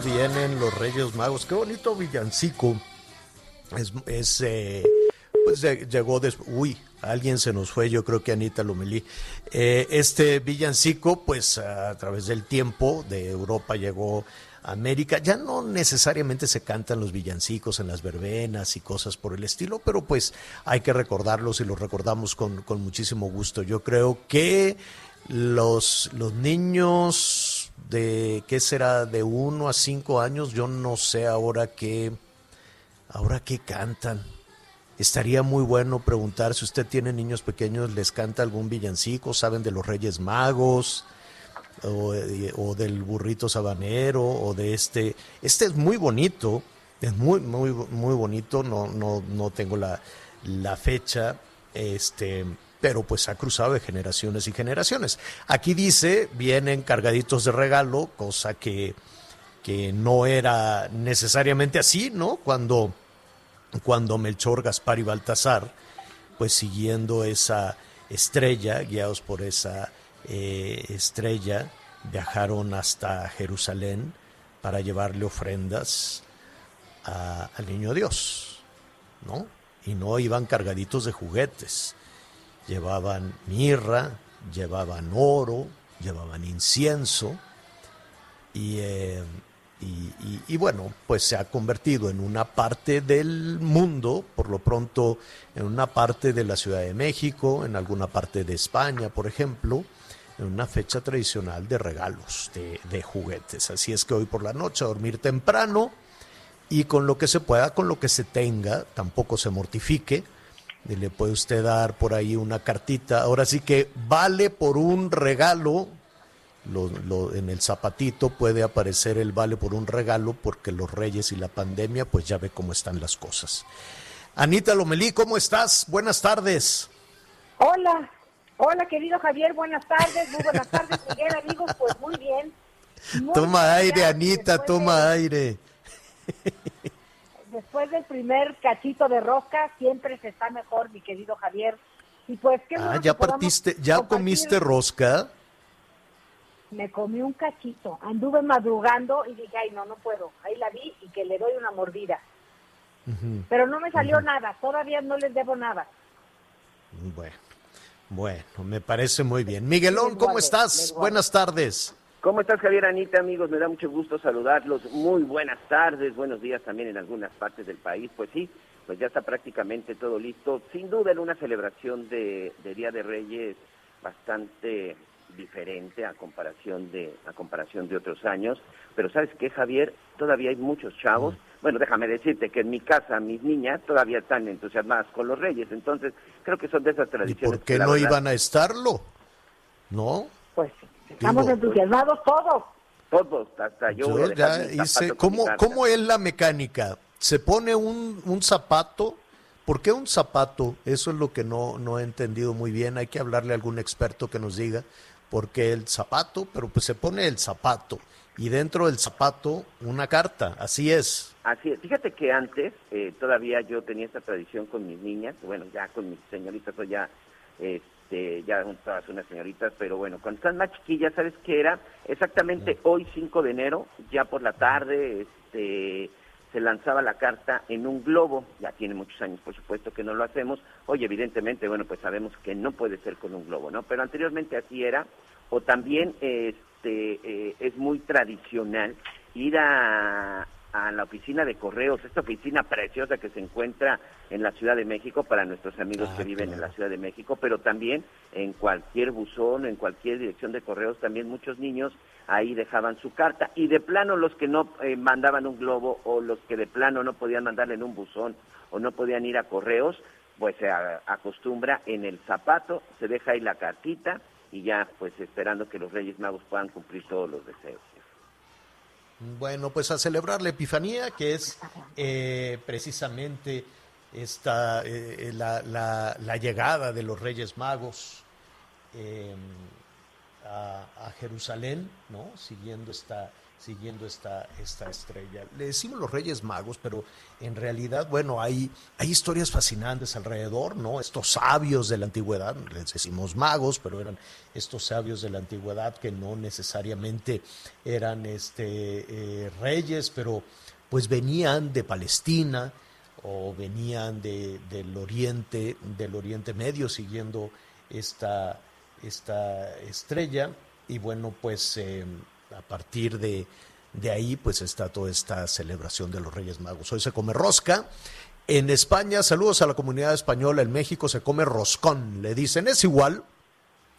Vienen los Reyes Magos. Qué bonito villancico. Es, eh, pues llegó después. Uy, alguien se nos fue, yo creo que Anita Lomelí. Eh, este villancico, pues a través del tiempo de Europa llegó a América. Ya no necesariamente se cantan los villancicos en las verbenas y cosas por el estilo, pero pues hay que recordarlos y los recordamos con, con muchísimo gusto. Yo creo que los, los niños de, ¿qué será? De uno a cinco años, yo no sé ahora qué, ahora qué cantan. Estaría muy bueno preguntar si usted tiene niños pequeños, les canta algún villancico, saben de los Reyes Magos o, eh, o del burrito sabanero o de este. Este es muy bonito, es muy, muy, muy bonito, no, no, no tengo la, la fecha, este, pero pues ha cruzado de generaciones y generaciones. Aquí dice, vienen cargaditos de regalo, cosa que, que no era necesariamente así, ¿no? Cuando, cuando Melchor, Gaspar y Baltasar, pues siguiendo esa estrella, guiados por esa eh, estrella, viajaron hasta Jerusalén para llevarle ofrendas al niño Dios, ¿no? Y no iban cargaditos de juguetes, llevaban mirra, llevaban oro, llevaban incienso, y, eh, y- y bueno, pues se ha convertido en una parte del mundo, por lo pronto en una parte de la Ciudad de México, en alguna parte de España, por ejemplo, en una fecha tradicional de regalos, de, de juguetes. Así es que hoy por la noche a dormir temprano y con lo que se pueda, con lo que se tenga, tampoco se mortifique. Y le puede usted dar por ahí una cartita. Ahora sí que vale por un regalo. Lo- lo- en el zapatito puede aparecer el vale por un regalo porque los reyes y la pandemia, pues ya ve cómo están las cosas. Anita Lomelí, ¿cómo estás? Buenas tardes. Hola, hola querido Javier, buenas tardes, muy buenas tardes, Miguel, amigos, pues muy bien. Muy Toma bien, aire, Anita, toma de- aire. Después del primer cachito de rosca, siempre se está mejor, mi querido Javier. Y pues qué Ah, ya que partiste, ya compartir. comiste rosca. Me comí un cachito, anduve madrugando y dije, ay, no, no puedo. Ahí la vi y que le doy una mordida. Pero no me salió nada, todavía no les debo nada. Bueno, bueno, me parece muy bien. Miguelón, ¿cómo estás? Buenas tardes. ¿Cómo estás, Javier Anita, amigos? Me da mucho gusto saludarlos. Muy buenas tardes, buenos días también en algunas partes del país. Pues sí, pues ya está prácticamente todo listo. Sin duda en una celebración de, de Día de Reyes bastante diferente a comparación de a comparación de otros años. Pero sabes qué, Javier, todavía hay muchos chavos. Bueno, déjame decirte que en mi casa mis niñas todavía están entusiasmadas con los Reyes. Entonces creo que son de esas ¿Y tradiciones. por qué no verdad, iban a estarlo? ¿No? Pues estamos entusiasmados todos. Todos, hasta yo. voy a Yo ya hice. ¿Cómo. ¿Cómo es la mecánica? ¿Se pone un, un zapato? ¿Por qué un zapato? Eso es lo que no, no he entendido muy bien. Hay que hablarle a algún experto que nos diga por qué el zapato, pero pues se pone el zapato y dentro del zapato una carta. Así es. Así es. Fíjate que antes eh, todavía yo tenía esta tradición con mis niñas, bueno, ya con mis señoritas, pues ya, este, ya unas señoritas, pero bueno, cuando están más chiquillas, ¿sabes qué era? Exactamente hoy, 5 de enero, ya por la tarde, este, se lanzaba la carta en un globo, ya tiene muchos años por supuesto que no lo hacemos, hoy evidentemente, bueno, pues sabemos que no puede ser con un globo, ¿no? Pero anteriormente así era, o también este eh, es muy tradicional ir a, a la oficina de correos, esta oficina preciosa que se encuentra en la Ciudad de México para nuestros amigos Ah, que viven en la Ciudad de México, pero también en cualquier buzón, en cualquier dirección de correos, también muchos niños ahí dejaban su carta y de plano los que no eh, mandaban un globo o los que de plano no podían mandarle en un buzón o no podían ir a correos, pues se acostumbra en el zapato, se deja ahí la cartita y ya pues esperando que los Reyes Magos puedan cumplir todos los deseos. Bueno, pues a celebrar la Epifanía, que es eh, precisamente esta, eh, la, llegada de los Reyes Magos eh, a, a Jerusalén, ¿no? Siguiendo esta, siguiendo esta, esta estrella. Le decimos los Reyes Magos, pero en realidad, bueno, hay, hay historias fascinantes alrededor, ¿no? Estos sabios de la antigüedad, les decimos magos, pero eran estos sabios de la antigüedad que no necesariamente eran este, eh, reyes, pero pues venían de Palestina o venían de, del Oriente, del Oriente Medio, siguiendo esta, esta estrella. Y bueno, pues eh, a partir de, de ahí, pues está toda esta celebración de los Reyes Magos. Hoy se come rosca. En España, saludos a la comunidad española, en México se come roscón, le dicen, es igual,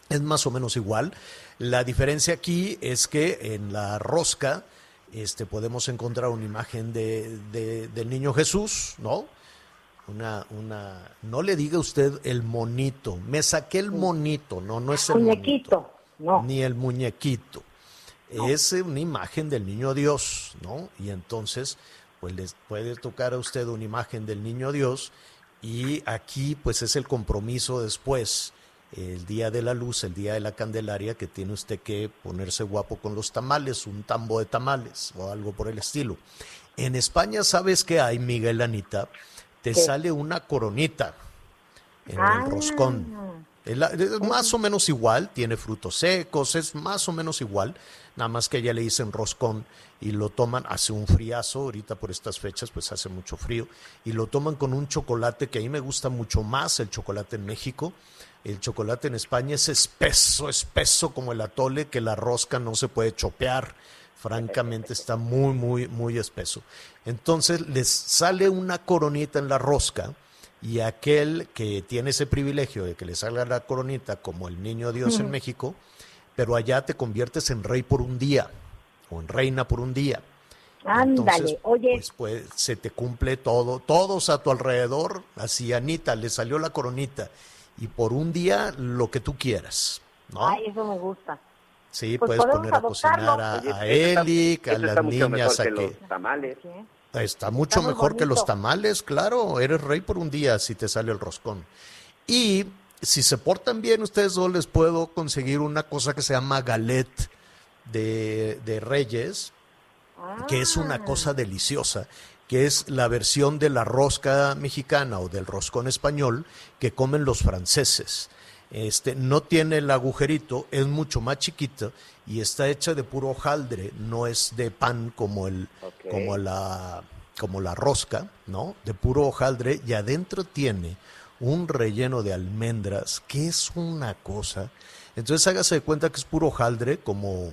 es más o menos igual. La diferencia aquí es que en la rosca este, podemos encontrar una imagen de, de- del niño Jesús, ¿no? Una, una, no le diga usted el monito, me saqué el monito, no, no es el Muñequito, monito, no. ni el muñequito. Es una imagen del niño Dios, ¿no? Y entonces, pues les puede tocar a usted una imagen del niño Dios y aquí pues es el compromiso después, el día de la luz, el día de la Candelaria, que tiene usted que ponerse guapo con los tamales, un tambo de tamales o algo por el estilo. En España, ¿sabes qué hay, Miguel Anita? Te ¿Qué? sale una coronita en Ah. el roscón. Es la- es más o menos igual, tiene frutos secos, es más o menos igual, nada más que ya le dicen roscón y lo toman, hace un friazo, ahorita por estas fechas pues hace mucho frío, y lo toman con un chocolate que a mí me gusta mucho más, el chocolate en México, el chocolate en España es espeso, espeso como el atole, que la rosca no se puede chopear, francamente está muy, muy, muy espeso. Entonces les sale una coronita en la rosca, y aquel que tiene ese privilegio de que le salga la coronita como el niño Dios en México, pero allá te conviertes en rey por un día o en reina por un día. Ándale, oye, pues, pues, se te cumple todo, todos a tu alrededor, así Anita, le salió la coronita y por un día lo que tú quieras, ¿no? ay, eso me gusta. sí, pues puedes poner a adoptarlo. cocinar a, Oye, a Elic, a las niñas, a que los tamales. ¿sí? Está mucho mejor que los tamales, claro, eres rey por un día si te sale el roscón. Y si se portan bien, ustedes dos les puedo conseguir una cosa que se llama galet de, de reyes, que es una cosa deliciosa, que es la versión de la rosca mexicana o del roscón español que comen los franceses. Este, no tiene el agujerito, es mucho más chiquito y está hecha de puro hojaldre, no es de pan como el, como la, como la rosca, ¿no? De puro hojaldre y adentro tiene un relleno de almendras que es una cosa. Entonces hágase de cuenta que es puro hojaldre como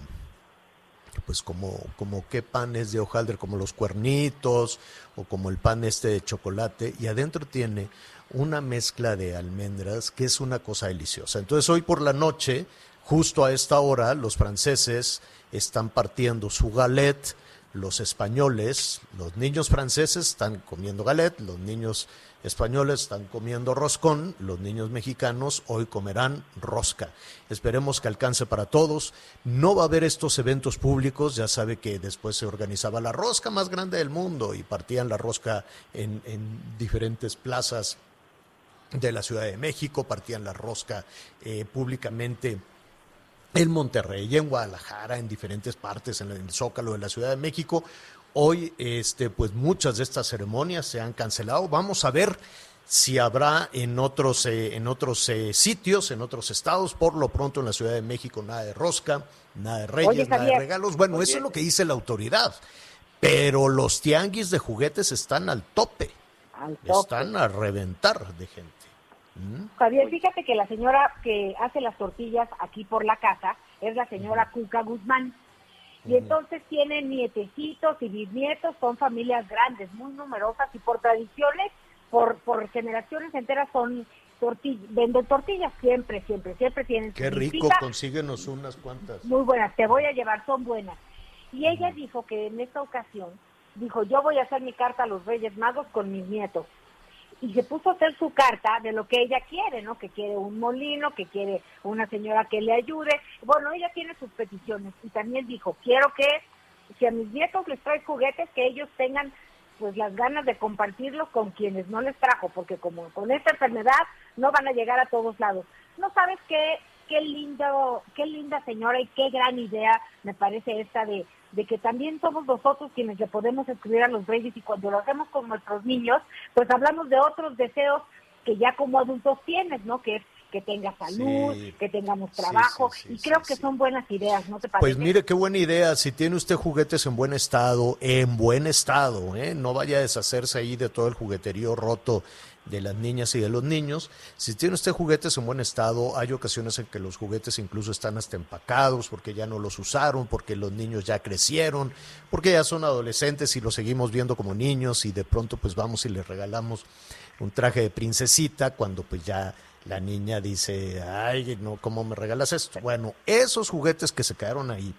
pues como, como qué pan es de hojaldre, como los cuernitos o como el pan este de chocolate y adentro tiene una mezcla de almendras que es una cosa deliciosa. Entonces hoy por la noche, justo a esta hora, los franceses están partiendo su galet, los españoles, los niños franceses están comiendo galet, los niños españoles están comiendo roscón, los niños mexicanos hoy comerán rosca. Esperemos que alcance para todos. No va a haber estos eventos públicos, ya sabe que después se organizaba la rosca más grande del mundo y partían la rosca en, en diferentes plazas de la Ciudad de México, partían la rosca eh, públicamente en Monterrey, en Guadalajara, en diferentes partes, en el Zócalo de la Ciudad de México. Hoy, este, pues muchas de estas ceremonias se han cancelado. Vamos a ver si habrá en otros, eh, en otros eh, sitios, en otros estados. Por lo pronto en la Ciudad de México nada de rosca, nada de reyes, Oye, nada de regalos. Bueno, eso es lo que dice la autoridad. pero los tianguis de juguetes están al tope, Al tope. están a reventar de gente. ¿Mm? Javier, fíjate que la señora que hace las tortillas aquí por la casa es la señora Cuca Guzmán. Y entonces tienen nietecitos y bisnietos, son familias grandes, muy numerosas y por tradiciones, por, por generaciones enteras son tortillas, venden tortillas siempre, siempre, siempre tienen Qué rico, consíguenos unas cuantas. Muy buenas, te voy a llevar, son buenas. Y ella dijo que en esta ocasión, dijo, yo voy a hacer mi carta a los Reyes Magos con mis nietos. Y se puso a hacer su carta de lo que ella quiere, ¿no? Que quiere un molino, que quiere una señora que le ayude. Bueno, ella tiene sus peticiones. Y también dijo, quiero que si a mis nietos les traes juguetes, que ellos tengan pues las ganas de compartirlos con quienes no les trajo, porque como con esta enfermedad no van a llegar a todos lados. No sabes qué, qué lindo, qué linda señora y qué gran idea me parece esta de, de que también somos nosotros quienes le podemos escribir a los reyes y cuando lo hacemos con nuestros niños, pues hablamos de otros deseos que ya como adultos tienes, ¿no? Que es que tengas salud, Sí. que tengamos trabajo, sí, sí, y creo que son buenas ideas, ¿no te parece? Pues mire, qué buena idea. Si tiene usted juguetes en buen estado, en buen estado, ¿eh? no vaya a deshacerse ahí de todo el jugueterío roto de las niñas y de los niños. Si tiene usted juguetes en buen estado, hay ocasiones en que los juguetes incluso están hasta empacados porque ya no los usaron, porque los niños ya crecieron, porque ya son adolescentes y los seguimos viendo como niños y de pronto pues vamos y les regalamos un traje de princesita cuando pues ya la niña dice, ay, no, ¿cómo me regalas esto? Bueno, esos juguetes que se quedaron ahí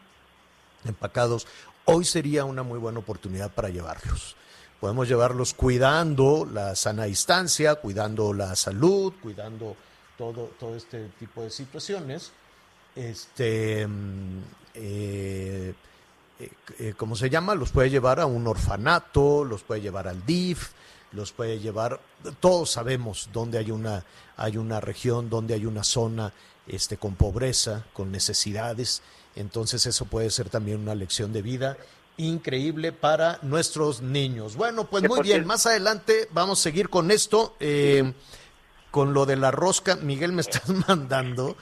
empacados, hoy sería una muy buena oportunidad para llevarlos. Podemos llevarlos cuidando la sana distancia, cuidando la salud, cuidando todo, todo este tipo de situaciones. Este, mm, eh, eh, eh, ¿cómo se llama? Los puede llevar a un orfanato, los puede llevar al DIF, los puede llevar, todos sabemos dónde hay una, hay una región, donde hay una zona este, con pobreza, con necesidades, entonces eso puede ser también una lección de vida increíble para nuestros niños. Bueno, pues muy bien, más adelante vamos a seguir con esto, eh, con lo de la rosca. Miguel, me estás mandando.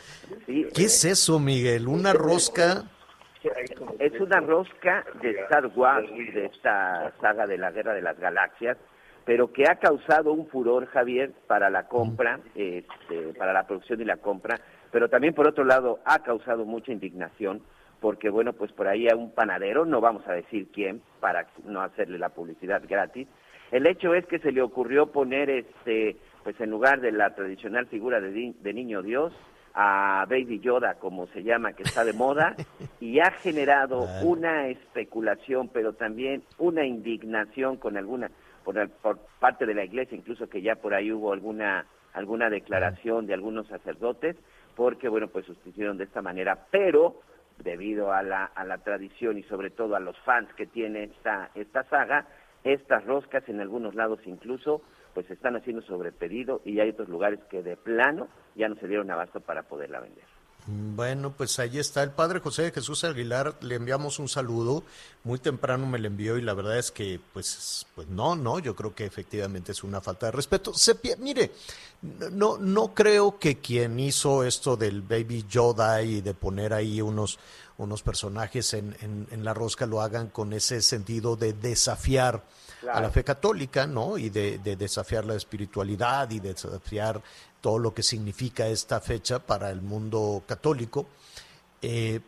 ¿Qué es eso, Miguel? ¿Una rosca? Es una rosca de Star Wars, de esta saga de la Guerra de las Galaxias, pero que ha causado un furor, Javier, para la compra, este, para la producción y la compra, pero también por otro lado ha causado mucha indignación, porque bueno, pues por ahí a un panadero, no vamos a decir quién, para no hacerle la publicidad gratis, el hecho es que se le ocurrió poner, este, pues en lugar de la tradicional figura de, de niño Dios, a Baby Yoda, como se llama, que está de moda, y ha generado una especulación, pero también una indignación con alguna, por, el- por parte de la iglesia, incluso que ya por ahí hubo alguna, alguna declaración de algunos sacerdotes, porque, bueno, pues sustituyeron de esta manera, pero debido a la, a la tradición y sobre todo a los fans que tiene esta, esta saga, estas roscas en algunos lados incluso pues están haciendo sobre pedido y hay otros lugares que de plano ya no se dieron abasto para poderla vender. Bueno, pues ahí está el padre José de Jesús Aguilar, le enviamos un saludo, muy temprano me lo envió y la verdad es que pues pues no, no, yo creo que efectivamente es una falta de respeto. Se mire, no no creo que quien hizo esto del Baby Yoda y de poner ahí unos unos personajes en, en, en la rosca lo hagan con ese sentido de desafiar a la fe católica, ¿no? Y de, de desafiar la espiritualidad y de desafiar todo lo que significa esta fecha para el mundo católico. Eh,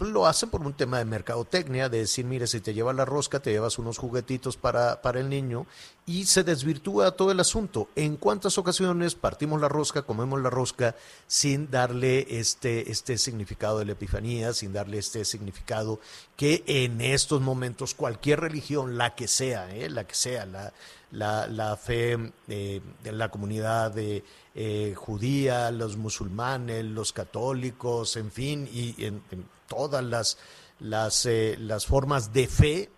lo hacen por un tema de mercadotecnia, de decir, mire, si te llevas la rosca, te llevas unos juguetitos para, para el niño y se desvirtúa todo el asunto. ¿En cuántas ocasiones partimos la rosca, comemos la rosca sin darle este, este significado de la Epifanía, sin darle este significado que en estos momentos cualquier religión, la que sea, ¿eh? la que sea, la, la, la fe eh, de la comunidad de, eh, judía, los musulmanes, los católicos, en fin, y en, en todas las, las, eh, las formas de fe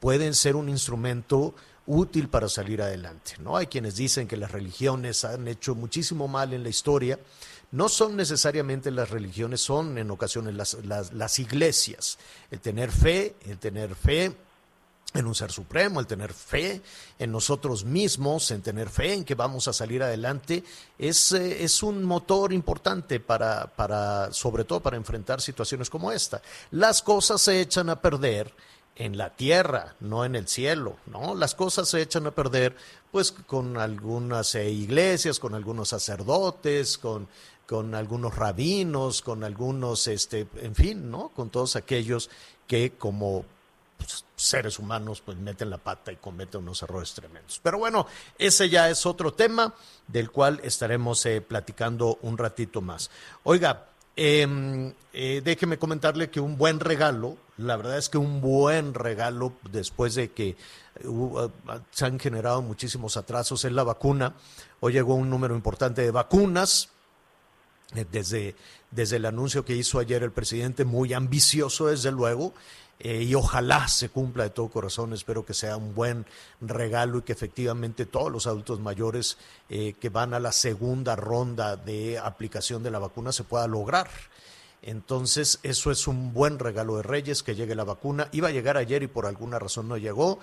pueden ser un instrumento útil para salir adelante. ¿no? Hay quienes dicen que las religiones han hecho muchísimo mal en la historia. No son necesariamente las religiones, son en ocasiones las, las, las iglesias. El tener fe, el tener fe en un ser supremo, el tener fe en nosotros mismos, en tener fe en que vamos a salir adelante, es, eh, es un motor importante para, para, sobre todo para enfrentar situaciones como esta. Las cosas se echan a perder en la tierra, no en el cielo, ¿no? Las cosas se echan a perder, pues, con algunas eh, iglesias, con algunos sacerdotes, con, con algunos rabinos, con algunos, este, en fin, ¿no? Con todos aquellos que como pues, seres humanos pues meten la pata y cometen unos errores tremendos. Pero bueno, ese ya es otro tema del cual estaremos eh, platicando un ratito más. Oiga, eh, eh, déjeme comentarle que un buen regalo, la verdad es que un buen regalo después de que uh, se han generado muchísimos atrasos en la vacuna, hoy llegó un número importante de vacunas, eh, desde, desde el anuncio que hizo ayer el presidente, muy ambicioso desde luego, eh, y ojalá se cumpla de todo corazón. Espero que sea un buen regalo y que efectivamente todos los adultos mayores eh, que van a la segunda ronda de aplicación de la vacuna se pueda lograr. Entonces, eso es un buen regalo de Reyes, que llegue la vacuna. Iba a llegar ayer y por alguna razón no llegó.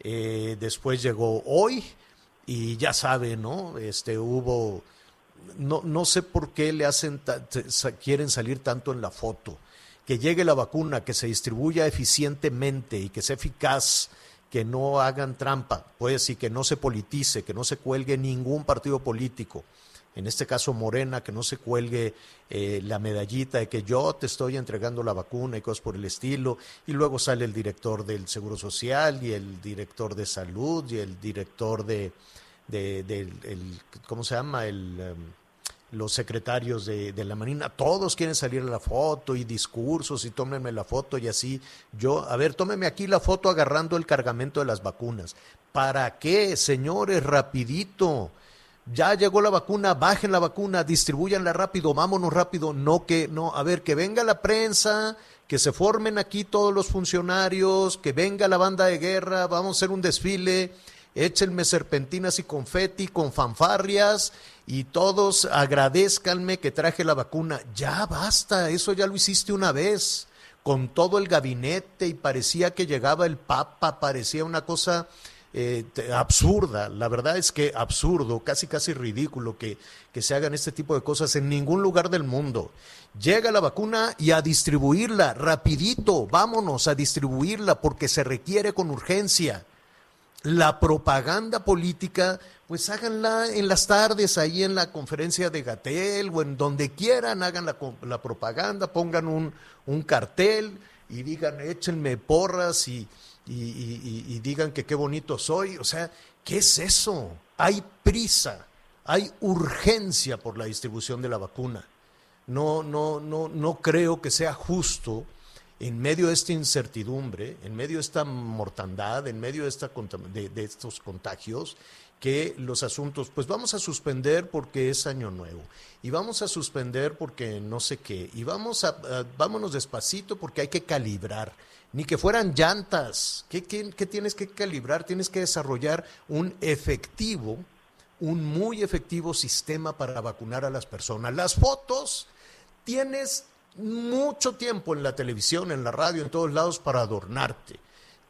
Eh, después llegó hoy y ya sabe, ¿no? Este hubo, no, no sé por qué le hacen, quieren salir tanto en la foto que llegue la vacuna, que se distribuya eficientemente y que sea eficaz, que no hagan trampa, pues y que no se politice, que no se cuelgue ningún partido político. En este caso Morena, que no se cuelgue eh, la medallita de que yo te estoy entregando la vacuna y cosas por el estilo, y luego sale el director del Seguro Social y el director de Salud y el director de, de, ¿cómo se llama? El... Um, los secretarios de, la Marina, todos quieren salir a la foto y discursos y tómenme la foto y así. Yo, a ver, tómenme aquí la foto agarrando el cargamento de las vacunas. ¿Para qué, señores? Rapidito. Ya llegó la vacuna, bajen la vacuna, distribuyanla rápido, vámonos rápido. No que, no, a ver, que venga la prensa, que se formen aquí todos los funcionarios, que venga la banda de guerra, vamos a hacer un desfile échenme serpentinas y confeti con fanfarrias y todos agradezcanme que traje la vacuna. Ya basta, eso ya lo hiciste una vez, con todo el gabinete y parecía que llegaba el Papa, parecía una cosa eh, absurda. La verdad es que absurdo, casi casi ridículo que, que se hagan este tipo de cosas en ningún lugar del mundo. Llega la vacuna y a distribuirla, rapidito, vámonos a distribuirla porque se requiere con urgencia la propaganda política, pues háganla en las tardes, ahí en la conferencia de Gatel o en donde quieran, hagan la, propaganda, pongan un, un, cartel y digan, échenme porras y, y, digan que qué bonito soy. O sea, ¿qué es eso? Hay prisa, hay urgencia por la distribución de la vacuna. No, no, no, no creo que sea justo en medio de esta incertidumbre, en medio de esta mortandad, en medio de, esta, de, estos contagios, que los asuntos, pues vamos a suspender porque es año nuevo, y vamos a suspender porque no sé qué, y vamos a, vámonos despacito porque hay que calibrar, ni que fueran llantas, ¿Qué, qué, qué tienes que calibrar? Tienes que desarrollar un efectivo, un muy efectivo sistema para vacunar a las personas. Las fotos, tienes mucho tiempo en la televisión, en la radio, en todos lados para adornarte.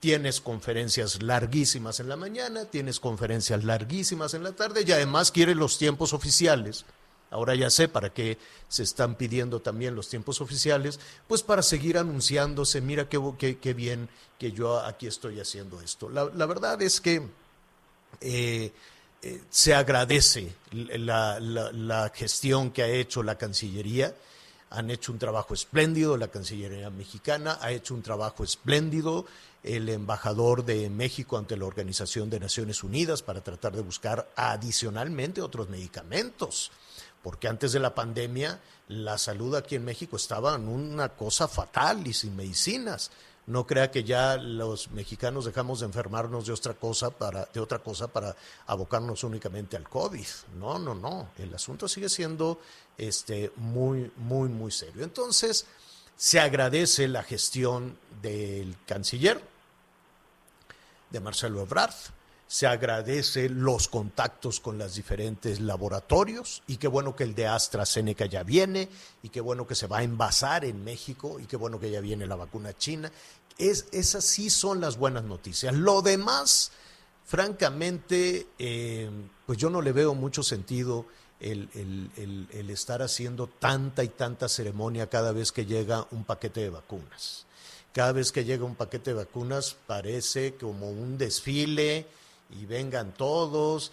Tienes conferencias larguísimas en la mañana, tienes conferencias larguísimas en la tarde y además quieres los tiempos oficiales. Ahora ya sé para qué se están pidiendo también los tiempos oficiales, pues para seguir anunciándose, mira qué, bien que yo aquí estoy haciendo esto. La, verdad es que eh, eh, se agradece la gestión que ha hecho la Cancillería han hecho un trabajo espléndido, la Cancillería mexicana ha hecho un trabajo espléndido, el embajador de México ante la Organización de Naciones Unidas para tratar de buscar adicionalmente otros medicamentos, porque antes de la pandemia la salud aquí en México estaba en una cosa fatal y sin medicinas no crea que ya los mexicanos dejamos de enfermarnos de otra cosa para de otra cosa para abocarnos únicamente al COVID. No, no, no, el asunto sigue siendo este muy muy muy serio. Entonces, se agradece la gestión del canciller de Marcelo Ebrard, se agradece los contactos con los diferentes laboratorios y qué bueno que el de AstraZeneca ya viene y qué bueno que se va a envasar en México y qué bueno que ya viene la vacuna china. Es, esas sí son las buenas noticias. Lo demás, francamente, eh, pues yo no le veo mucho sentido el, el estar haciendo tanta y tanta ceremonia cada vez que llega un paquete de vacunas Cada vez que llega un paquete de vacunas parece como un desfile y vengan todos.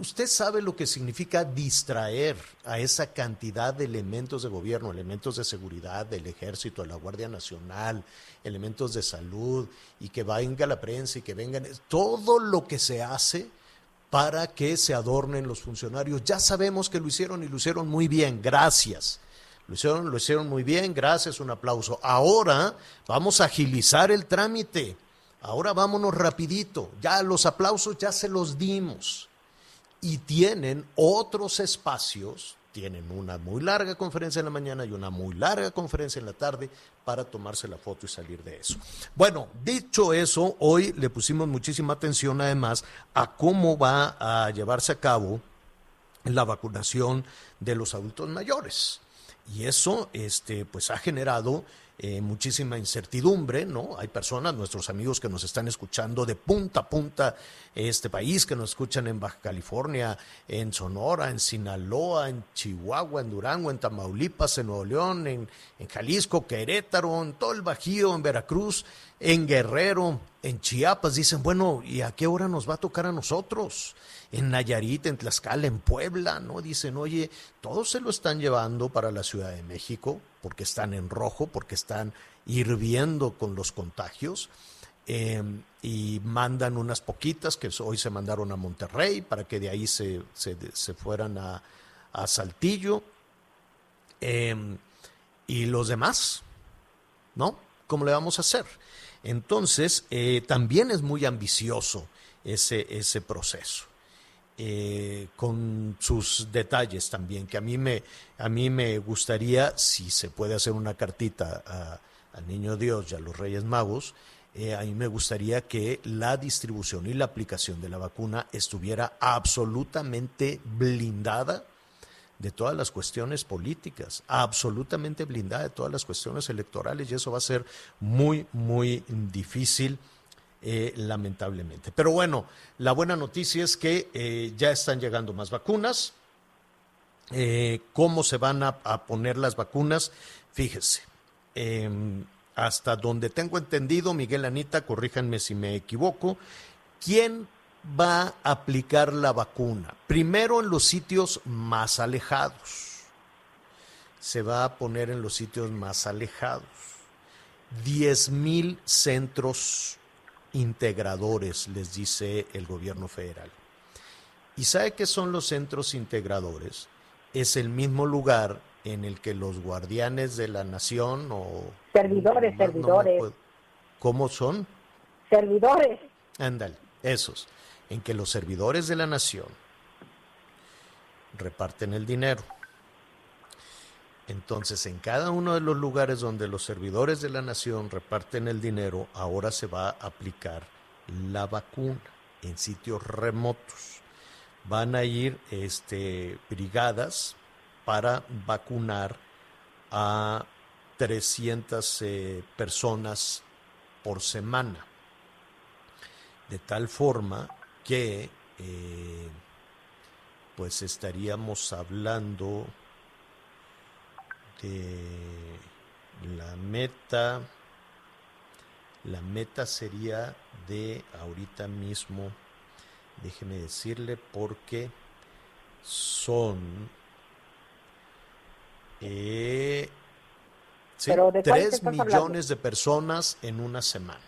Usted sabe lo que significa distraer a esa cantidad de elementos de gobierno, elementos de seguridad del ejército, de la Guardia Nacional, elementos de salud, y que venga la prensa y que vengan todo lo que se hace para que se adornen los funcionarios. Ya sabemos que lo hicieron y lo hicieron muy bien, gracias. Lo hicieron, lo hicieron muy bien, gracias, un aplauso. Ahora vamos a agilizar el trámite. Ahora vámonos rapidito. Ya los aplausos ya se los dimos. Y tienen otros espacios, tienen una muy larga conferencia en la mañana y una muy larga conferencia en la tarde para tomarse la foto y salir de eso. Bueno, dicho eso, hoy le pusimos muchísima atención además a cómo va a llevarse a cabo la vacunación de los adultos mayores. Y eso este, pues ha generado eh, muchísima incertidumbre, ¿no? Hay personas, nuestros amigos que nos están escuchando de punta a punta este país, que nos escuchan en Baja California, en Sonora, en Sinaloa, en Chihuahua, en Durango, en Tamaulipas, en Nuevo León, en, en Jalisco, Querétaro, en todo el Bajío, en Veracruz, en Guerrero, en Chiapas. Dicen, bueno, ¿y a qué hora nos va a tocar a nosotros? en Nayarit, en Tlaxcala, en Puebla, ¿no? Dicen, oye, todos se lo están llevando para la Ciudad de México porque están en rojo, porque están hirviendo con los contagios. Em, y mandan unas poquitas que hoy se mandaron a Monterrey para que de ahí se, se, fueran a, a Saltillo. Em, y los demás, ¿no? ¿Cómo le vamos a hacer? Entonces, eh, también es muy ambicioso ese, ese proceso. Eh, con sus detalles también, que a mí me, a mí me gustaría, si se puede hacer una cartita al Niño Dios y a los Reyes Magos, eh, a mí me gustaría que la distribución y la aplicación de la vacuna estuviera absolutamente blindada de todas las cuestiones políticas, absolutamente blindada de todas las cuestiones electorales y eso va a ser muy, muy difícil eh, lamentablemente. Pero bueno, la buena noticia es que eh, ya están llegando más vacunas. Eh, ¿Cómo se van a, poner las vacunas? Fíjese, em, hasta donde tengo entendido, Miguel Anita, corríjanme si me equivoco, ¿quién va a aplicar la vacuna? Primero en los sitios más alejados. Se va a poner en los sitios más alejados. 10 mil centros integradores, les dice el gobierno federal. ¿Y sabe qué son los centros integradores? Es el mismo lugar en el que los guardianes de la nación o... Servidores, servidores. ¿Cómo son? Servidores. Ándale, esos. En que los servidores de la nación reparten el dinero entonces, en cada uno de los lugares donde los servidores de la nación reparten el dinero, ahora se va a aplicar la vacuna en sitios remotos. Van a ir este, brigadas para vacunar a 300 eh, personas por semana. De tal forma que eh, pues estaríamos hablando la meta, la meta sería de ahorita mismo, déjeme decirle, porque son eh, 3 millones de personas en una semana.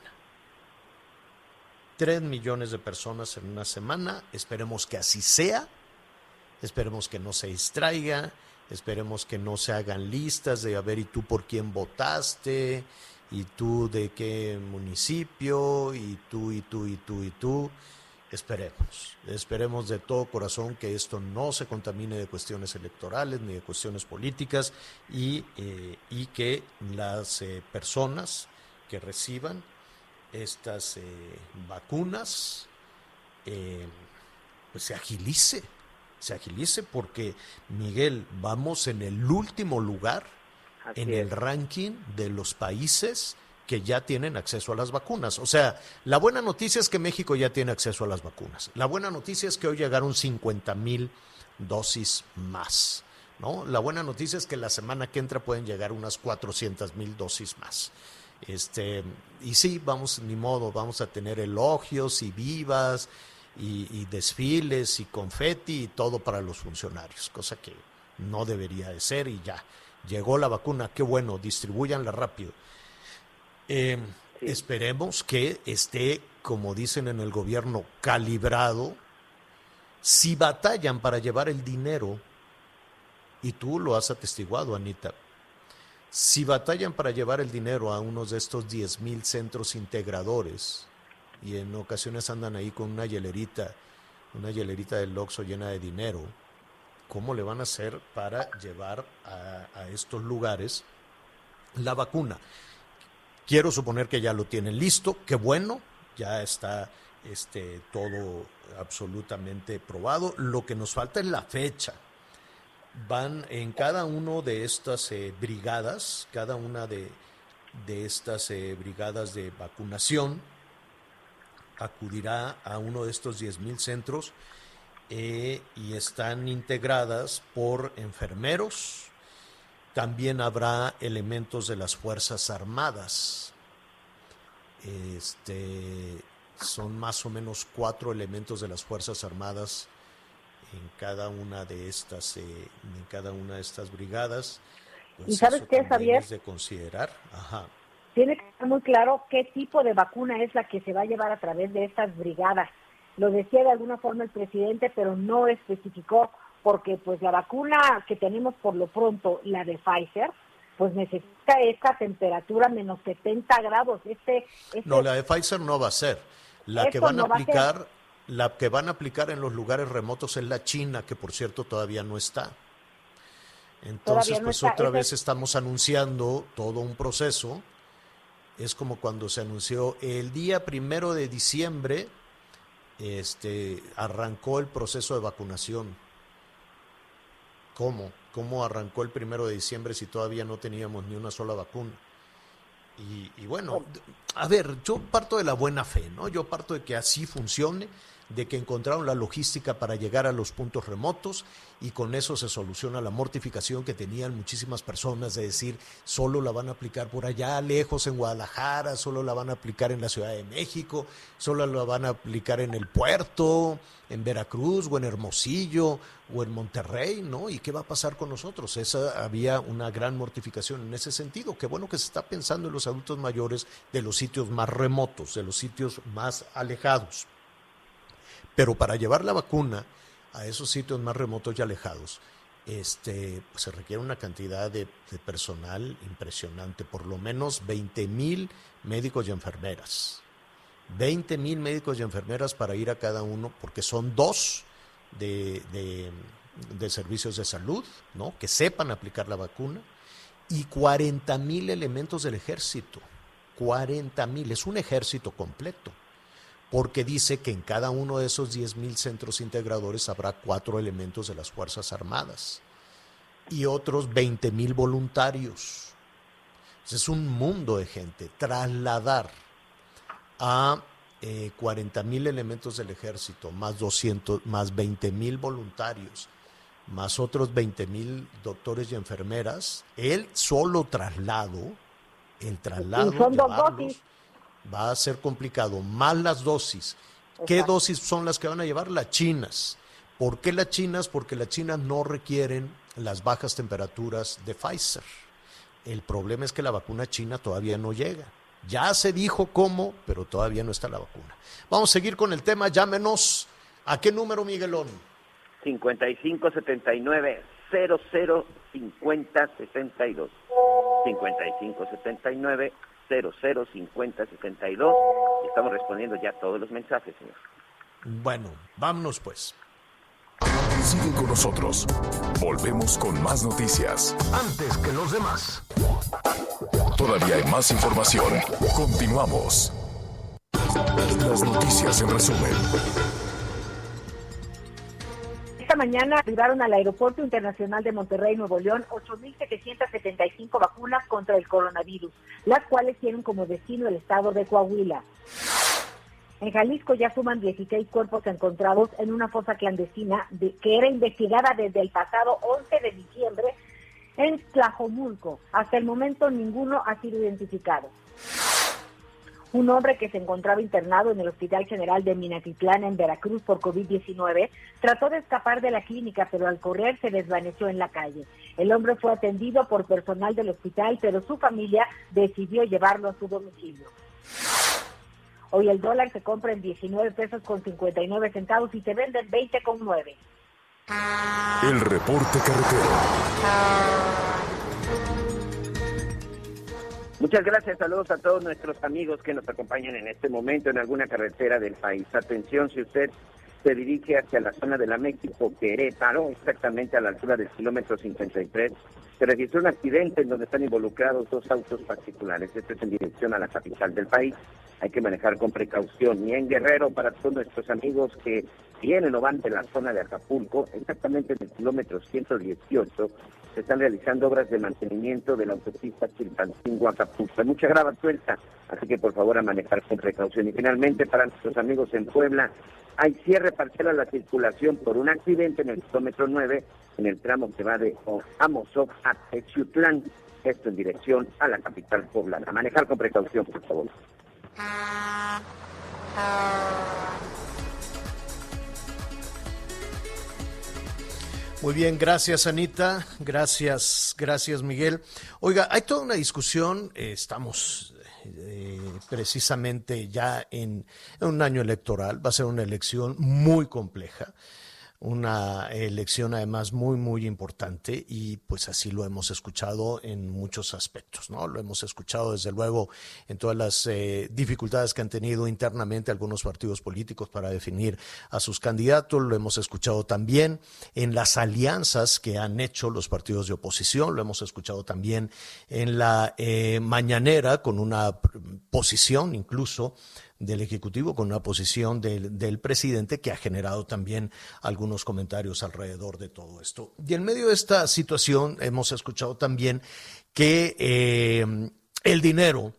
3 millones de personas en una semana. Esperemos que así sea. Esperemos que no se distraiga. Esperemos que no se hagan listas de a ver y tú por quién votaste, y tú de qué municipio, y tú, y tú, y tú, y tú. Esperemos, esperemos de todo corazón que esto no se contamine de cuestiones electorales ni de cuestiones políticas y, eh, y que las eh, personas que reciban estas eh, vacunas pues se agilice se agilice porque, Miguel, vamos en el último lugar en el ranking de los países que ya tienen acceso a las vacunas. O sea, la buena noticia es que México ya tiene acceso a las vacunas. La buena noticia es que hoy llegaron 50 mil dosis más. ¿no? La buena noticia es que la semana que entra pueden llegar unas 400 mil dosis más. Este, y sí, vamos, ni modo, vamos a tener elogios y vivas y, y desfiles y confeti y todo para los funcionarios, cosa que no debería de ser y ya. Llegó la vacuna, qué bueno, distribuyanla rápido. Eh, Esperemos que esté, como dicen en el gobierno, calibrado. Si batallan para llevar el dinero, y tú lo has atestiguado, Anita, si batallan para llevar el dinero a unos de estos 10 mil centros integradores, y en ocasiones andan ahí con una hielerita, una hielerita del Oxxo llena de dinero, ¿cómo le van a hacer para llevar a, a estos lugares la vacuna? Quiero suponer que ya lo tienen listo, qué bueno, ya está este, todo absolutamente probado. Lo que nos falta es la fecha. Van en cada uno de estas eh, brigadas, cada una de, de estas eh, brigadas de vacunación, acudirá a uno de estos 10.000 centros eh, y están integradas por enfermeros, también habrá elementos de las Fuerzas Armadas. Este, son más o menos cuatro elementos de las Fuerzas Armadas en cada una de estas, eh, en cada una de estas brigadas. Pues ¿Y sabes qué, Javier? es de considerar. Ajá. Tiene que estar muy claro qué tipo de vacuna es la que se va a llevar a través de estas brigadas. Lo decía de alguna forma el presidente, pero no especificó porque pues la vacuna que tenemos por lo pronto, la de Pfizer, pues necesita esta temperatura menos 70 grados. Este, este No, la de Pfizer no va a ser. La que van a va aplicar, la que van a aplicar en los lugares remotos es la China, que por cierto todavía no está. Entonces, no pues está. otra vez estamos anunciando todo un proceso. Es como cuando se anunció el día primero de diciembre, este, arrancó el proceso de vacunación. ¿Cómo? ¿Cómo arrancó el primero de diciembre si todavía no teníamos ni una sola vacuna? Y, y bueno, a ver, yo parto de la buena fe, ¿no? Yo parto de que así funcione, de que encontraron la logística para llegar a los puntos remotos y con eso se soluciona la mortificación que tenían muchísimas personas de decir, solo la van a aplicar por allá lejos en Guadalajara, solo la van a aplicar en la Ciudad de México, solo la van a aplicar en el puerto, en Veracruz o en Hermosillo o en Monterrey, ¿no? ¿Y qué va a pasar con nosotros? Esa había una gran mortificación en ese sentido. Qué bueno que se está pensando en los adultos mayores de los sitios más remotos, de los sitios más alejados. Pero para llevar la vacuna a esos sitios más remotos y alejados, este, pues, se requiere una cantidad de, personal impresionante, por lo menos 20 mil médicos y enfermeras. 20 mil médicos y enfermeras para ir a cada uno, porque son dos de, de- de servicios de salud, ¿no? Que sepan aplicar la vacuna, y 40 mil elementos del ejército. 40 mil, es un ejército completo, porque dice que en cada uno de esos 10 mil centros integradores habrá cuatro elementos de las Fuerzas Armadas y otros 20 mil voluntarios. Es un mundo de gente. Trasladar a 40 mil elementos del ejército, más 200, más 20 mil voluntarios, más otros 20 mil doctores y enfermeras, el solo traslado, el traslado, Y son dos dosis. Va a ser complicado, más las dosis. ¿Qué dosis son las que van a llevar? Las chinas. ¿Por qué las chinas? Porque las chinas no requieren las bajas temperaturas de Pfizer. El problema es que la vacuna china todavía no llega. Ya se dijo cómo, pero todavía no está la vacuna. Vamos a seguir con el tema. Llámenos. ¿A qué número, Miguelón? 55 79 00 50 62. 55 79 00 50 62. Estamos respondiendo ya todos los mensajes, señor. Bueno, vámonos pues. Sigue con nosotros. Volvemos con más noticias. Antes que los demás. Todavía hay más información. Continuamos. Las noticias en resumen. Esta mañana arribaron al Aeropuerto Internacional de Monterrey, Nuevo León, 8.775 vacunas contra el coronavirus, las cuales tienen como destino el estado de Coahuila. En Jalisco ya suman 16 cuerpos encontrados en una fosa clandestina de- que era investigada desde el pasado 11 de diciembre en Tlajomulco. Hasta el momento ninguno ha sido identificado. Un hombre que se encontraba internado en el Hospital General de Minatitlán en Veracruz por COVID-19 trató de escapar de la clínica, pero al correr se desvaneció en la calle. El hombre fue atendido por personal del hospital, pero su familia decidió llevarlo a su domicilio. Hoy el dólar se compra en 19 pesos con 59 centavos y se vende en 20 con 9. El reporte carretero. Muchas gracias, saludos a todos nuestros amigos que nos acompañan en este momento en alguna carretera del país. Atención si usted se dirige hacia la zona de la México Querétaro, exactamente a la altura del kilómetro 53. Se registró un accidente en donde están involucrados dos autos particulares. Este es en dirección a la capital del país. Hay que manejar con precaución. Y en Guerrero, para todos nuestros amigos que vienen o van de la zona de Acapulco, exactamente en el kilómetro 118, se están realizando obras de mantenimiento de la autopista Chilpancingo-Acapulco. Mucha grava suelta, así que por favor a manejar con precaución. Y finalmente, para nuestros amigos en Puebla, hay cierre parcial a la circulación por un accidente en el kilómetro 9, en el tramo que va de Amozoc a Texiutlán, esto en dirección a la capital poblana. Manejar con precaución, por favor. Muy bien, gracias Anita, gracias, gracias Miguel. Oiga, hay toda una discusión, eh, estamos eh, precisamente ya en, un año electoral, va a ser una elección muy compleja una elección además muy, muy importante y pues así lo hemos escuchado en muchos aspectos, ¿no? Lo hemos escuchado desde luego en todas las eh, dificultades que han tenido internamente algunos partidos políticos para definir a sus candidatos, lo hemos escuchado también en las alianzas que han hecho los partidos de oposición, lo hemos escuchado también en la eh, mañanera con una posición incluso del Ejecutivo con una posición del, presidente que ha generado también algunos comentarios alrededor de todo esto. Y en medio de esta situación hemos escuchado también que eh, el dinero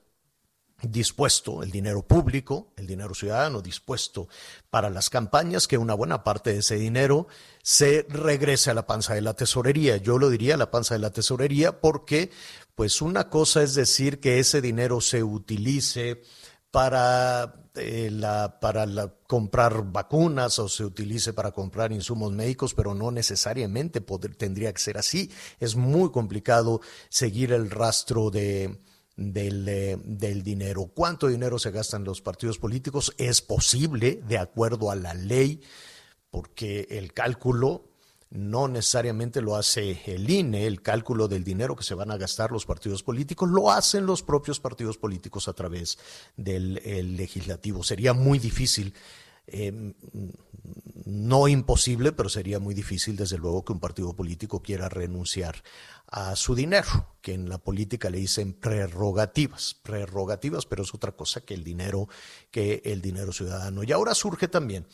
dispuesto, el dinero público, el dinero ciudadano dispuesto para las campañas, que una buena parte de ese dinero se regrese a la panza de la tesorería. Yo lo diría a la panza de la tesorería porque, pues una cosa es decir que ese dinero se utilice para, eh, la, para comprar vacunas o se utilice para comprar insumos médicos, pero no necesariamente tendría que ser así. Es muy complicado seguir el rastro de, del, eh, del, dinero. ¿Cuánto dinero se gastan los partidos políticos? Es posible, de acuerdo a la ley, porque el cálculo no necesariamente lo hace el INE, el cálculo del dinero que se van a gastar los partidos políticos, lo hacen los propios partidos políticos a través del legislativo. Sería muy difícil, eh, no imposible, pero sería muy difícil, desde luego, que un partido político quiera renunciar a su dinero, que en la política le dicen prerrogativas, prerrogativas, pero es otra cosa que el dinero, que el dinero ciudadano. Y ahora surge también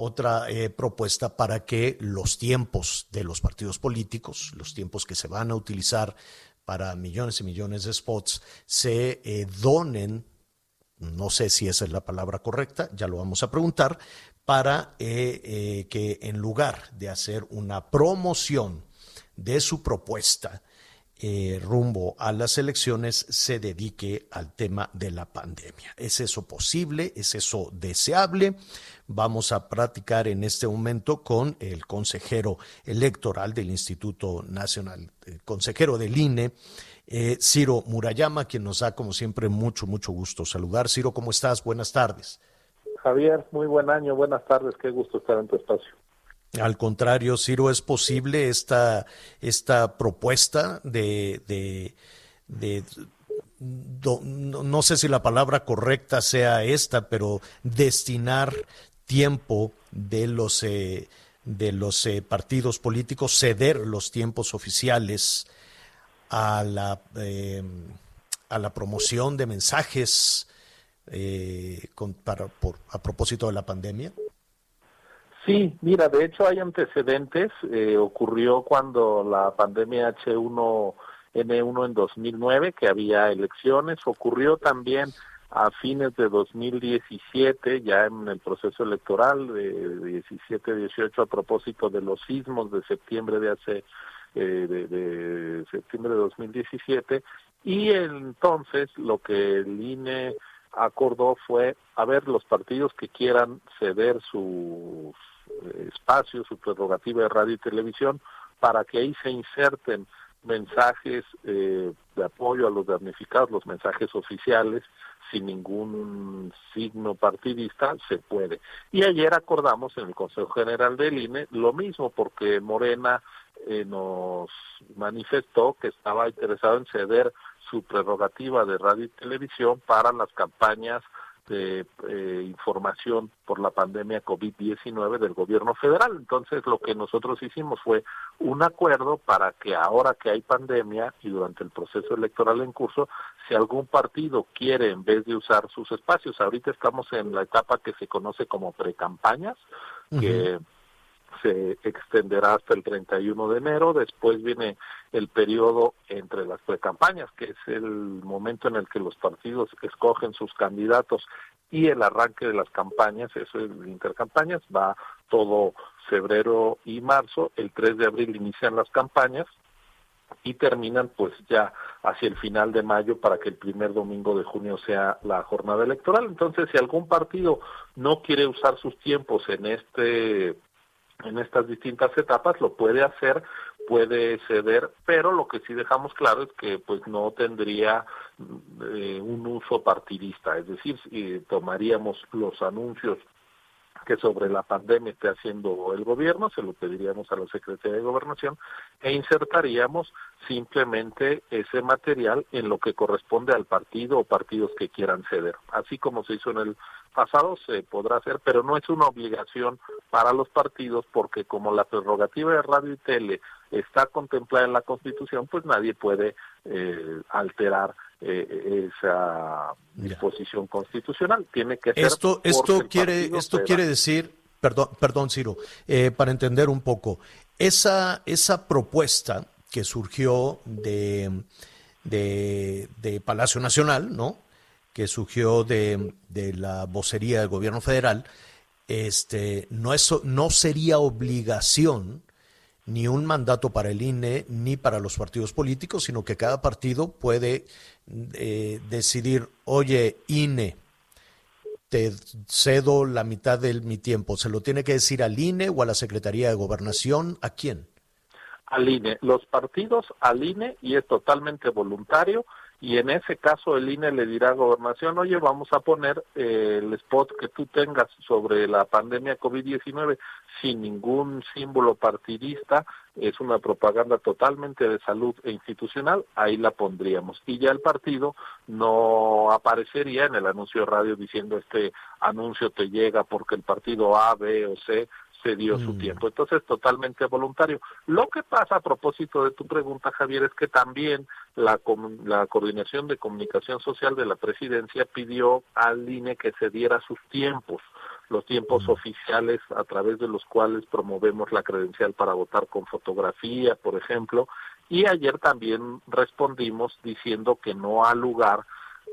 otra eh, propuesta para que los tiempos de los partidos políticos, los tiempos que se van a utilizar para millones y millones de spots, se eh, donen, no sé si esa es la palabra correcta, ya lo vamos a preguntar, para eh, que en lugar de hacer una promoción de su propuesta, rumbo a las elecciones se dedique al tema de la pandemia. ¿Es eso posible? ¿Es eso deseable? Vamos a practicar en este momento con el consejero electoral del Instituto Nacional, el consejero del INE, eh, Ciro Murayama, quien nos da como siempre mucho, mucho gusto saludar. Ciro, ¿cómo estás? Buenas tardes. Javier, muy buen año, buenas tardes, qué gusto estar en tu espacio. Al contrario, Ciro, ¿es posible esta, esta propuesta de, de, de do, no, no, sé si la palabra correcta sea esta, pero destinar tiempo de los, eh, de los eh, partidos políticos, ceder los tiempos oficiales a la, eh, a la promoción de mensajes con, para, a propósito de la pandemia? Sí, mira, de hecho hay antecedentes. Eh, ocurrió cuando la pandemia H1N1 en 2009, que había elecciones. Ocurrió también a fines de 2017, ya en el proceso electoral de 17-18, a propósito de los sismos de septiembre de hace eh, de, de septiembre de 2017 y entonces lo que el INE acordó fue a ver los partidos que quieran ceder sus eh, espacios, su prerrogativa de radio y televisión, para que ahí se inserten mensajes eh, de apoyo a los damnificados, los mensajes oficiales, sin ningún signo partidista, se puede. Y ayer acordamos en el Consejo General del INE lo mismo, porque Morena eh, nos manifestó que estaba interesado en ceder su prerrogativa de radio y televisión para las campañas de eh, información por la pandemia COVID-19 del gobierno federal. Entonces, lo que nosotros hicimos fue un acuerdo para que ahora que hay pandemia y durante el proceso electoral en curso, si algún partido quiere, en vez de usar sus espacios, ahorita estamos en la etapa que se conoce como precampañas, que se extenderá hasta el 31 de enero. Después viene el periodo entre las precampañas, que es el momento en el que los partidos escogen sus candidatos y el arranque de las campañas, eso es intercampañas, va todo febrero y marzo. El 3 de abril inician las campañas y terminan pues ya hacia el final de mayo para que el primer domingo de junio sea la jornada electoral. Entonces, si algún partido no quiere usar sus tiempos en este en estas distintas etapas, lo puede hacer, puede ceder, pero lo que sí dejamos claro es que pues no tendría eh, un uso partidista, es decir, si tomaríamos los anuncios que sobre la pandemia esté haciendo el gobierno, se lo pediríamos a la Secretaría de Gobernación e insertaríamos simplemente ese material en lo que corresponde al partido o partidos que quieran ceder. Así como se hizo en el pasado, se podrá hacer, pero no es una obligación para los partidos porque como la prerrogativa de radio y tele está contemplada en la Constitución, pues nadie puede eh, alterar eh, esa disposición constitucional. Tiene que ser esto esto quiere esto quiere decir, perdón perdón Ciro, eh, para entender un poco esa esa propuesta que surgió de, de, de Palacio Nacional, ¿no? Que surgió de, de la vocería del gobierno federal, este, no, eso, no sería obligación ni un mandato para el INE ni para los partidos políticos, sino que cada partido puede eh, decidir, oye, INE, te cedo la mitad de mi tiempo. ¿Se lo tiene que decir al INE o a la Secretaría de Gobernación? ¿A quién? Al INE. Los partidos al INE y es totalmente voluntario y en ese caso el INE le dirá a gobernación, oye, vamos a poner eh, el spot que tú tengas sobre la pandemia COVID-19 sin ningún símbolo partidista, es una propaganda totalmente de salud e institucional, ahí la pondríamos. Y ya el partido no aparecería en el anuncio de radio diciendo este anuncio te llega porque el partido A, B o C se dio su Mm. tiempo. Entonces, totalmente voluntario. Lo que pasa a propósito de tu pregunta, Javier, es que también la, la Coordinación de Comunicación Social de la Presidencia pidió al INE que se diera sus tiempos, los tiempos oficiales a través de los cuales promovemos la credencial para votar con fotografía, por ejemplo, y ayer también respondimos diciendo que no ha lugar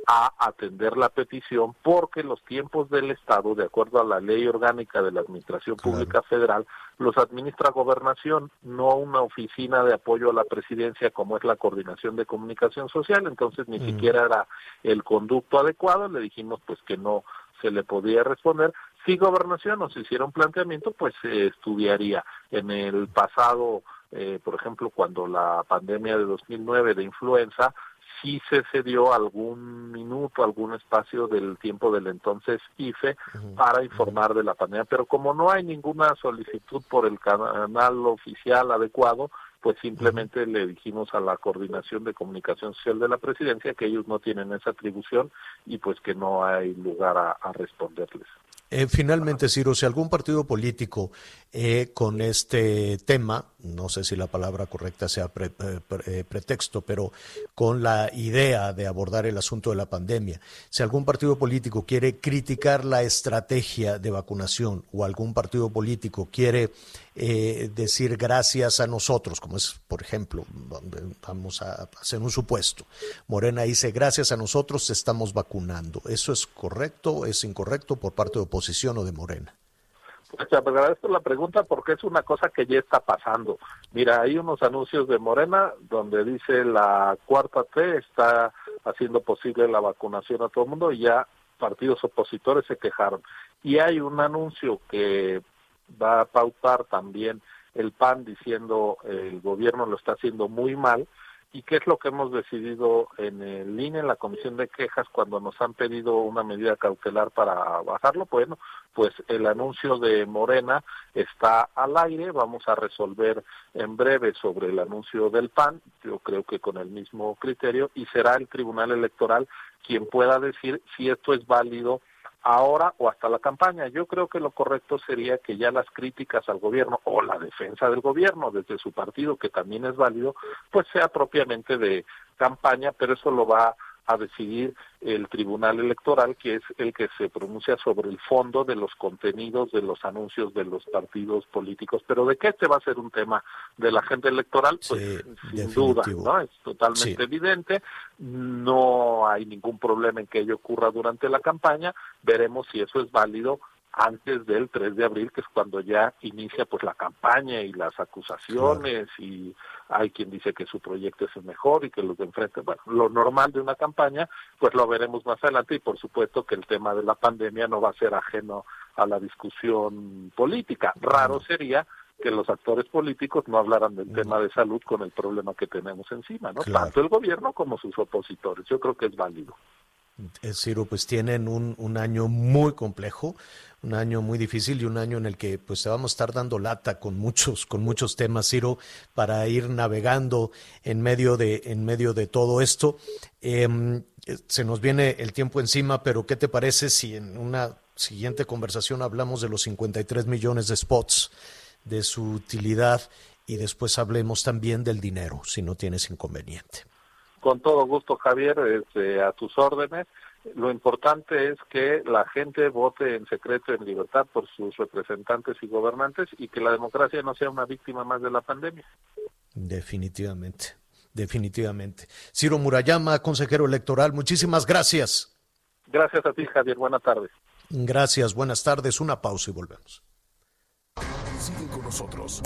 a atender la petición porque los tiempos del Estado, de acuerdo a la ley orgánica de la Administración Pública Federal, los administra gobernación, no una oficina de apoyo a la presidencia como es la Coordinación de Comunicación Social, entonces ni siquiera era el conducto adecuado, le dijimos pues que no se le podía responder. Si gobernación nos hiciera un planteamiento, pues se estudiaría. En el pasado, eh, por ejemplo, cuando la pandemia de 2009 de influenza, sí se cedió algún minuto, algún espacio del tiempo del entonces IFE para informar de la pandemia, pero como no hay ninguna solicitud por el canal oficial adecuado, pues simplemente le dijimos a la Coordinación de Comunicación Social de la Presidencia que ellos no tienen esa atribución y pues que no hay lugar a, a responderles. Eh, finalmente, Ciro, si algún partido político eh, con este tema, no sé si la palabra correcta sea pre- eh, pre- pretexto, pero con la idea de abordar el asunto de la pandemia, si algún partido político quiere criticar la estrategia de vacunación o algún partido político quiere decir gracias a nosotros, como es, por ejemplo, vamos a hacer un supuesto, Morena dice gracias a nosotros estamos vacunando. ¿Eso es correcto, es incorrecto por parte de oposición o de Morena? Pues te agradezco la pregunta porque es una cosa que ya está pasando. Mira, hay unos anuncios de Morena donde dice la cuarta T está haciendo posible la vacunación a todo el mundo y ya partidos opositores se quejaron. Y hay un anuncio que va a pautar también el PAN diciendo el gobierno lo está haciendo muy mal ¿Y qué es lo que hemos decidido en el INE, en la Comisión de Quejas, cuando nos han pedido una medida cautelar para bajarlo? Bueno, pues el anuncio de Morena está al aire, vamos a resolver en breve sobre el anuncio del PAN, yo creo que con el mismo criterio, y será el Tribunal Electoral quien pueda decir si esto es válido ahora o hasta la campaña. Yo creo que lo correcto sería que ya las críticas al gobierno o la defensa del gobierno desde su partido, que también es válido, pues sea propiamente de campaña, pero eso lo va a decidir el Tribunal Electoral, que es el que se pronuncia sobre el fondo de los contenidos de los anuncios de los partidos políticos. Pero de qué este va a ser un tema de la agenda electoral, pues sin duda, ¿no? Es totalmente evidente. No hay ningún problema en que ello ocurra durante la campaña. Veremos si eso es válido antes del 3 de abril, que es cuando ya inicia pues la campaña y las acusaciones y hay quien dice que su proyecto es el mejor y que los de enfrente, bueno, lo normal de una campaña, pues lo veremos más adelante y por supuesto que el tema de la pandemia no va a ser ajeno a la discusión política. Raro sería que los actores políticos no hablaran del tema de salud con el problema que tenemos encima, ¿no? Tanto el gobierno como sus opositores. Yo creo que es válido. Eh, Ciro, pues tienen un, un, año muy complejo, un año muy difícil y un año en el que pues te vamos a estar dando lata con muchos, con muchos temas, Ciro, para ir navegando en medio de, en medio de todo esto. Eh, se nos viene el tiempo encima, pero ¿qué te parece si en una siguiente conversación hablamos de los 53 millones de spots, de su utilidad y después hablemos también del dinero, si no tienes inconveniente? Con todo gusto, Javier, este, a tus órdenes. Lo importante es que la gente vote en secreto, en libertad, por sus representantes y gobernantes y que la democracia no sea una víctima más de la pandemia. Definitivamente, definitivamente. Ciro Murayama, consejero electoral, muchísimas gracias. Gracias a ti, Javier. Buenas tardes. Gracias, buenas tardes. Una pausa y volvemos. Sigue con nosotros.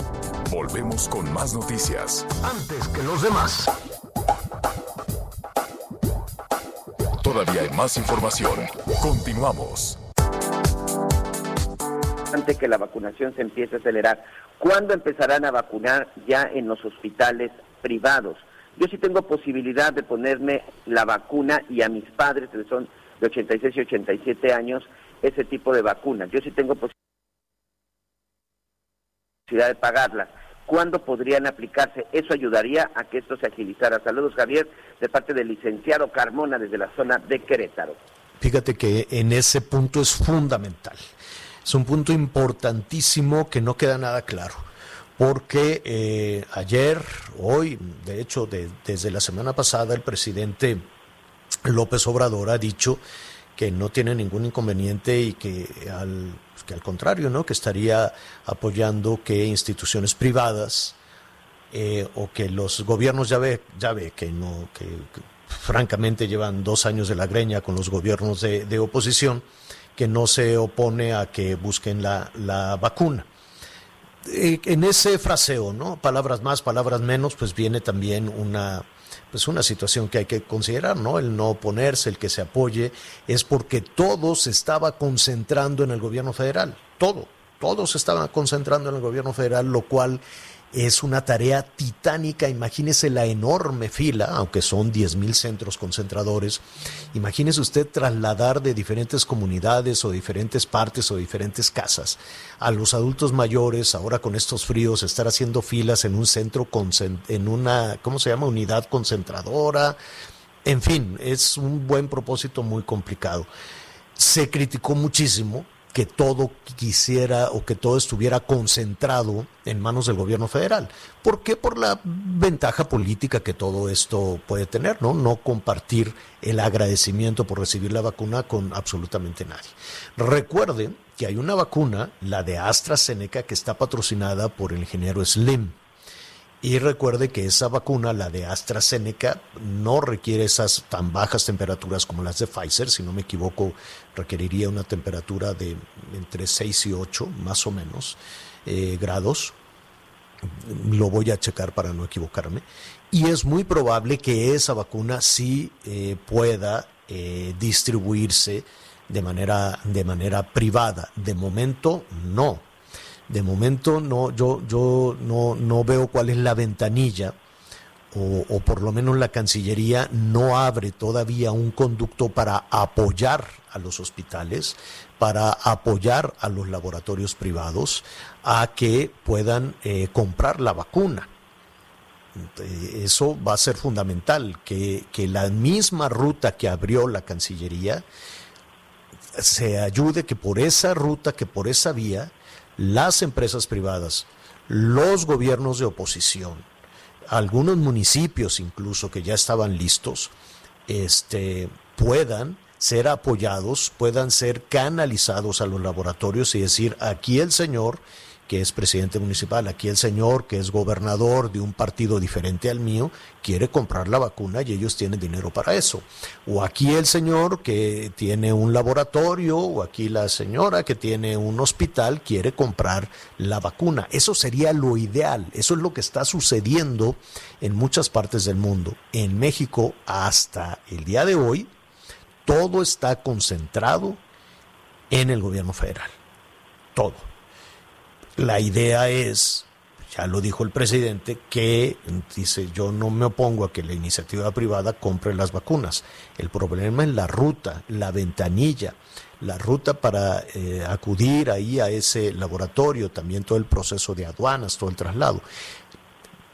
Volvemos con más noticias. Antes que los demás. Todavía hay más información. Continuamos. Antes que la vacunación se empiece a acelerar, ¿cuándo empezarán a vacunar ya en los hospitales privados? Yo sí tengo posibilidad de ponerme la vacuna y a mis padres, que son de 86 y 87 años, ese tipo de vacunas. Yo sí tengo posibilidad de pagarlas. ¿Cuándo podrían aplicarse? Eso ayudaría a que esto se agilizara. Saludos, Javier, de parte del licenciado Carmona desde la zona de Querétaro. Fíjate que en ese punto es fundamental. Es un punto importantísimo que no queda nada claro. Porque eh, ayer, hoy, de hecho, de, desde la semana pasada, el presidente López Obrador ha dicho que no tiene ningún inconveniente y que al, pues que al contrario, ¿no? que estaría apoyando que instituciones privadas eh, o que los gobiernos ya ve, ya ve que no, que, francamente llevan dos años de la greña con los gobiernos de, de oposición, que no se opone a que busquen la, la vacuna. Eh, en ese fraseo, ¿no? Palabras más, palabras menos, pues viene también una, pues una situación que hay que considerar, ¿no? El no oponerse, el que se apoye, es porque todo se estaba concentrando en el gobierno federal, todo, todo se estaba concentrando en el gobierno federal, lo cual es una tarea titánica. Imagínese la enorme fila, aunque son 10 mil centros concentradores. Imagínese usted trasladar de diferentes comunidades o diferentes partes o diferentes casas a los adultos mayores, ahora con estos fríos, estar haciendo filas en un centro, en una, ¿cómo se llama? Unidad concentradora. En fin, es un buen propósito muy complicado. Se criticó muchísimo que todo quisiera o que todo estuviera concentrado en manos del gobierno federal. ¿Por qué? Por la ventaja política que todo esto puede tener, ¿no? No compartir el agradecimiento por recibir la vacuna con absolutamente nadie. Recuerde que hay una vacuna, la de AstraZeneca, que está patrocinada por el ingeniero Slim. Y recuerde que esa vacuna, la de AstraZeneca, no requiere esas tan bajas temperaturas como las de Pfizer, si no me equivoco, requeriría una temperatura de entre 6 y 8, más o menos, eh, grados. Lo voy a checar para no equivocarme. Y es muy probable que esa vacuna sí eh, pueda eh, distribuirse de manera, de manera privada. De momento, no. De momento, no, yo, yo no, no veo cuál es la ventanilla. O, por lo menos la Cancillería no abre todavía un conducto para apoyar a los hospitales, para apoyar a los laboratorios privados a que puedan eh, comprar la vacuna. Eh, eso va a ser fundamental, que, que la misma ruta que abrió la Cancillería se ayude que por esa ruta, que por esa vía, las empresas privadas, los gobiernos de oposición, algunos municipios incluso que ya estaban listos, este, puedan ser apoyados, puedan ser canalizados a los laboratorios y decir, aquí el señor que es presidente municipal, aquí el señor que es gobernador de un partido diferente al mío, quiere comprar la vacuna y ellos tienen dinero para eso. O aquí el señor que tiene un laboratorio, o aquí la señora que tiene un hospital quiere comprar la vacuna. Eso sería lo ideal, eso es lo que está sucediendo en muchas partes del mundo. En México, hasta el día de hoy, todo está concentrado en el gobierno federal. Todo la idea es, ya lo dijo el presidente, que dice, yo no me opongo a que la iniciativa privada compre las vacunas. El problema es la ruta, la ventanilla, la ruta para eh, acudir ahí a ese laboratorio, también todo el proceso de aduanas, todo el traslado.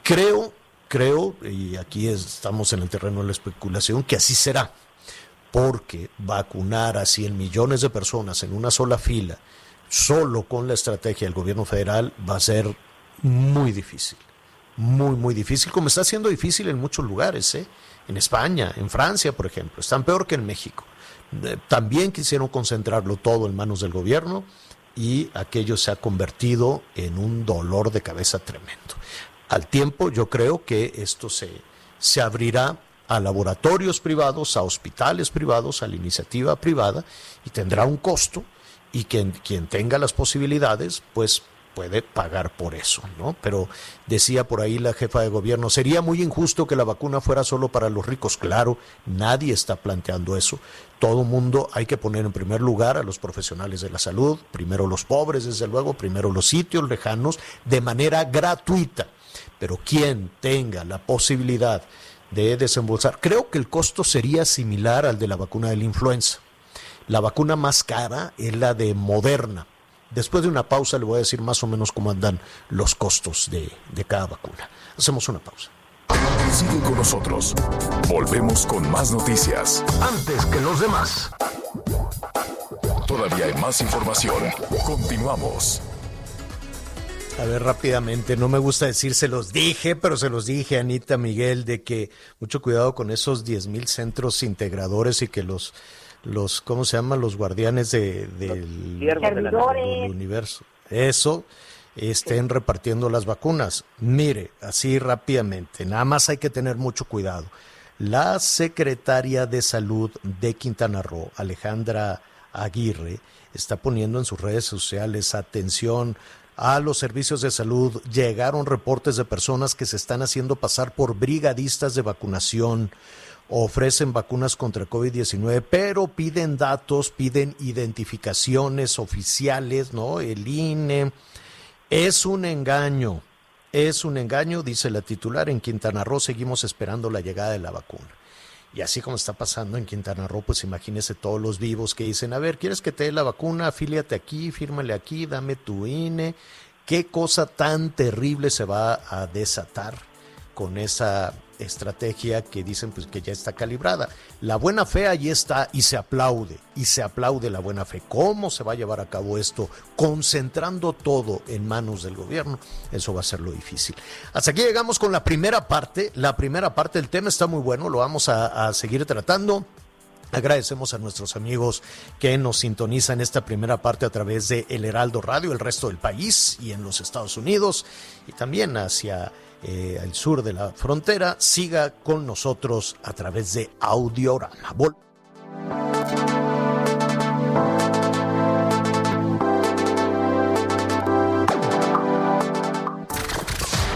Creo, creo, y aquí estamos en el terreno de la especulación, que así será, porque vacunar a 100 millones de personas en una sola fila, solo con la estrategia del gobierno federal va a ser muy difícil. Muy, muy difícil, como está siendo difícil en muchos lugares, ¿eh? en España, en Francia, por ejemplo, están peor que en México. Eh, también quisieron concentrarlo todo en manos del gobierno y aquello se ha convertido en un dolor de cabeza tremendo. Al tiempo, yo creo que esto se, se abrirá a laboratorios privados, a hospitales privados, a la iniciativa privada y tendrá un costo y quien, quien tenga las posibilidades, pues puede pagar por eso, ¿no? Pero decía por ahí la jefa de gobierno, sería muy injusto que la vacuna fuera solo para los ricos. Claro, nadie está planteando eso. Todo mundo hay que poner en primer lugar a los profesionales de la salud, primero los pobres, desde luego, primero los sitios lejanos, de manera gratuita. Pero quien tenga la posibilidad de desembolsar, creo que el costo sería similar al de la vacuna de la influenza la vacuna más cara es la de Moderna. Después de una pausa le voy a decir más o menos cómo andan los costos de, de cada vacuna. Hacemos una pausa. Sigue con nosotros. Volvemos con más noticias. Antes que los demás. Todavía hay más información. Continuamos. A ver, rápidamente, no me gusta decir se los dije, pero se los dije, Anita Miguel, de que mucho cuidado con esos 10 mil centros integradores y que los los, ¿cómo se llaman? Los guardianes de, del, del universo. Eso, estén repartiendo las vacunas. Mire, así rápidamente, nada más hay que tener mucho cuidado. La secretaria de salud de Quintana Roo, Alejandra Aguirre, está poniendo en sus redes sociales atención a los servicios de salud. Llegaron reportes de personas que se están haciendo pasar por brigadistas de vacunación ofrecen vacunas contra COVID-19, pero piden datos, piden identificaciones oficiales, ¿no? El INE. Es un engaño, es un engaño, dice la titular. En Quintana Roo seguimos esperando la llegada de la vacuna. Y así como está pasando en Quintana Roo, pues imagínese todos los vivos que dicen, a ver, ¿quieres que te dé la vacuna? Afíliate aquí, fírmale aquí, dame tu INE. ¿Qué cosa tan terrible se va a desatar con esa estrategia que dicen pues que ya está calibrada. La buena fe ahí está y se aplaude, y se aplaude la buena fe. ¿Cómo se va a llevar a cabo esto? Concentrando todo en manos del gobierno, eso va a ser lo difícil. Hasta aquí llegamos con la primera parte. La primera parte del tema está muy bueno, lo vamos a, a seguir tratando. Agradecemos a nuestros amigos que nos sintonizan esta primera parte a través de El Heraldo Radio, el resto del país y en los Estados Unidos y también hacia eh, al sur de la frontera, siga con nosotros a través de Audiorama. Vol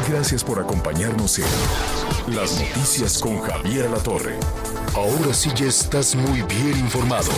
Gracias por acompañarnos en Las Noticias con Javier La Torre. Ahora sí ya estás muy bien informado.